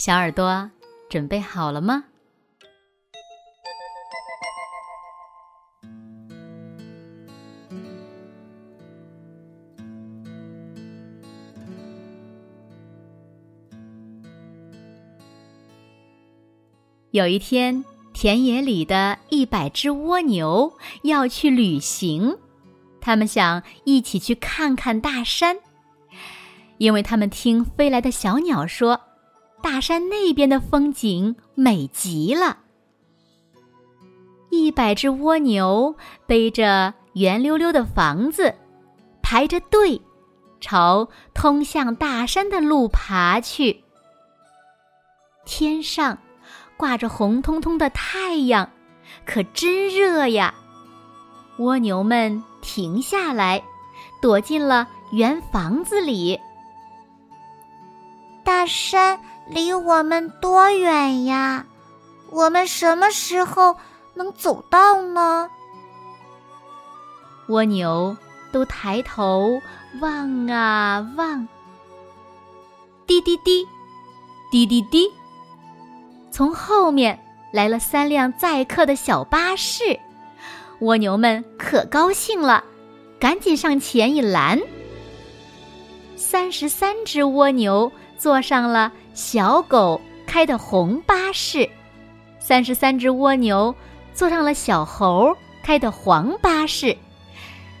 小耳朵准备好了吗？有一天，田野里的一百只蜗牛要去旅行，他们想一起去看看大山，因为他们听飞来的小鸟说。大山那边的风景美极了。一百只蜗牛背着圆溜溜的房子，排着队，朝通向大山的路爬去。天上挂着红彤彤的太阳，可真热呀！蜗牛们停下来，躲进了圆房子里。大山。离我们多远呀？我们什么时候能走到呢？蜗牛都抬头望啊望，滴滴滴，滴滴滴，从后面来了三辆载客的小巴士，蜗牛们可高兴了，赶紧上前一拦。三十三只蜗牛坐上了。小狗开的红巴士，三十三只蜗牛坐上了小猴开的黄巴士，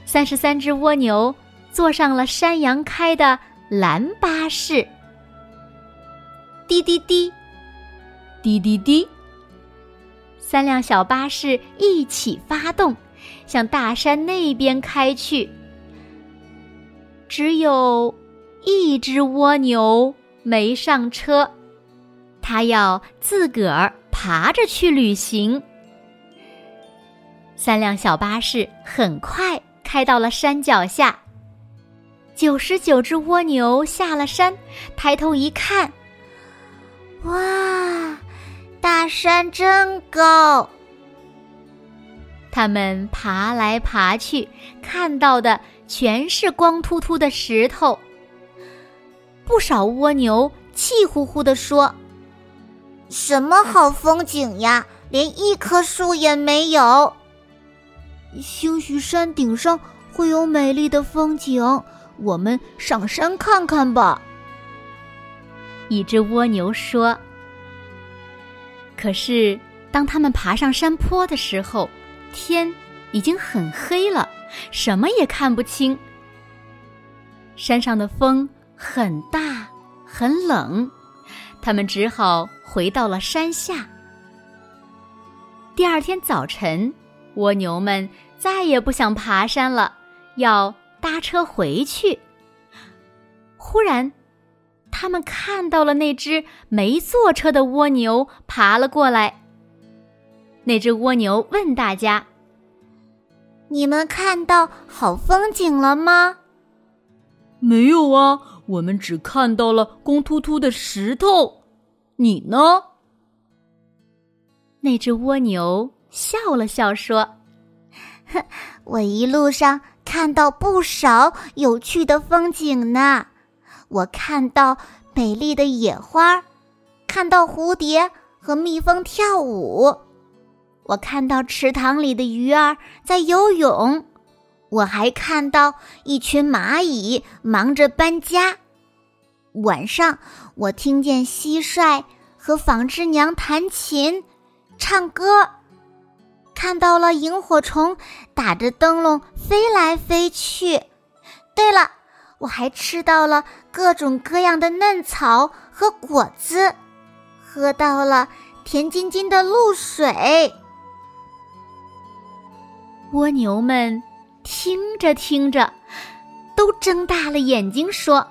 三十三只蜗牛坐上了山羊开的蓝巴士。滴滴滴，滴滴滴，三辆小巴士一起发动，向大山那边开去。只有一只蜗牛。没上车，他要自个儿爬着去旅行。三辆小巴士很快开到了山脚下。九十九只蜗牛下了山，抬头一看，哇，大山真高！他们爬来爬去，看到的全是光秃秃的石头。不少蜗牛气呼呼地说：“什么好风景呀，连一棵树也没有。兴许山顶上会有美丽的风景，我们上山看看吧。”一只蜗牛说。可是，当他们爬上山坡的时候，天已经很黑了，什么也看不清。山上的风。很大，很冷，他们只好回到了山下。第二天早晨，蜗牛们再也不想爬山了，要搭车回去。忽然，他们看到了那只没坐车的蜗牛爬了过来。那只蜗牛问大家：“你们看到好风景了吗？”“没有啊。”我们只看到了光秃秃的石头，你呢？那只蜗牛笑了笑说：“哼 我一路上看到不少有趣的风景呢。我看到美丽的野花，看到蝴蝶和蜜蜂跳舞，我看到池塘里的鱼儿在游泳。”我还看到一群蚂蚁忙着搬家。晚上，我听见蟋蟀和纺织娘弹琴、唱歌，看到了萤火虫打着灯笼飞来飞去。对了，我还吃到了各种各样的嫩草和果子，喝到了甜津津的露水。蜗牛们。听着听着，都睁大了眼睛说：“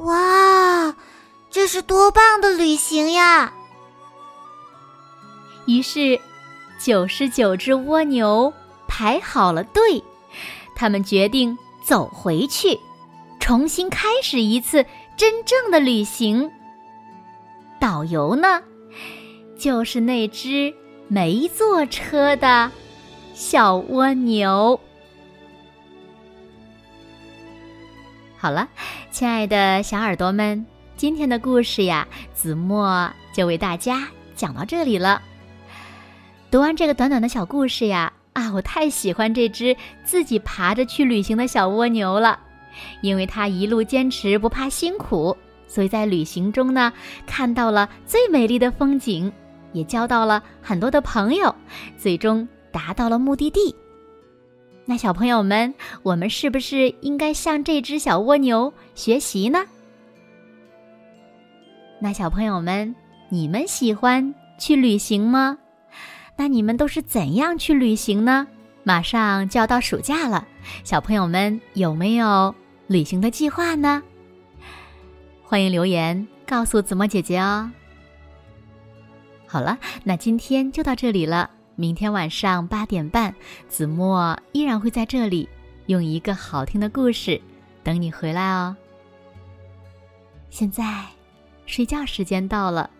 哇，这是多棒的旅行呀！于是，九十九只蜗牛排好了队，他们决定走回去，重新开始一次真正的旅行。导游呢，就是那只没坐车的小蜗牛。好了，亲爱的小耳朵们，今天的故事呀，子墨就为大家讲到这里了。读完这个短短的小故事呀，啊，我太喜欢这只自己爬着去旅行的小蜗牛了，因为它一路坚持不怕辛苦，所以在旅行中呢，看到了最美丽的风景，也交到了很多的朋友，最终达到了目的地。那小朋友们，我们是不是应该向这只小蜗牛学习呢？那小朋友们，你们喜欢去旅行吗？那你们都是怎样去旅行呢？马上就要到暑假了，小朋友们有没有旅行的计划呢？欢迎留言告诉子墨姐姐哦。好了，那今天就到这里了。明天晚上八点半，子墨依然会在这里，用一个好听的故事等你回来哦。现在，睡觉时间到了，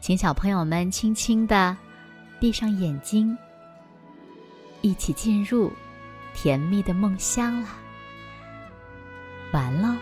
请小朋友们轻轻的闭上眼睛，一起进入甜蜜的梦乡了。完了。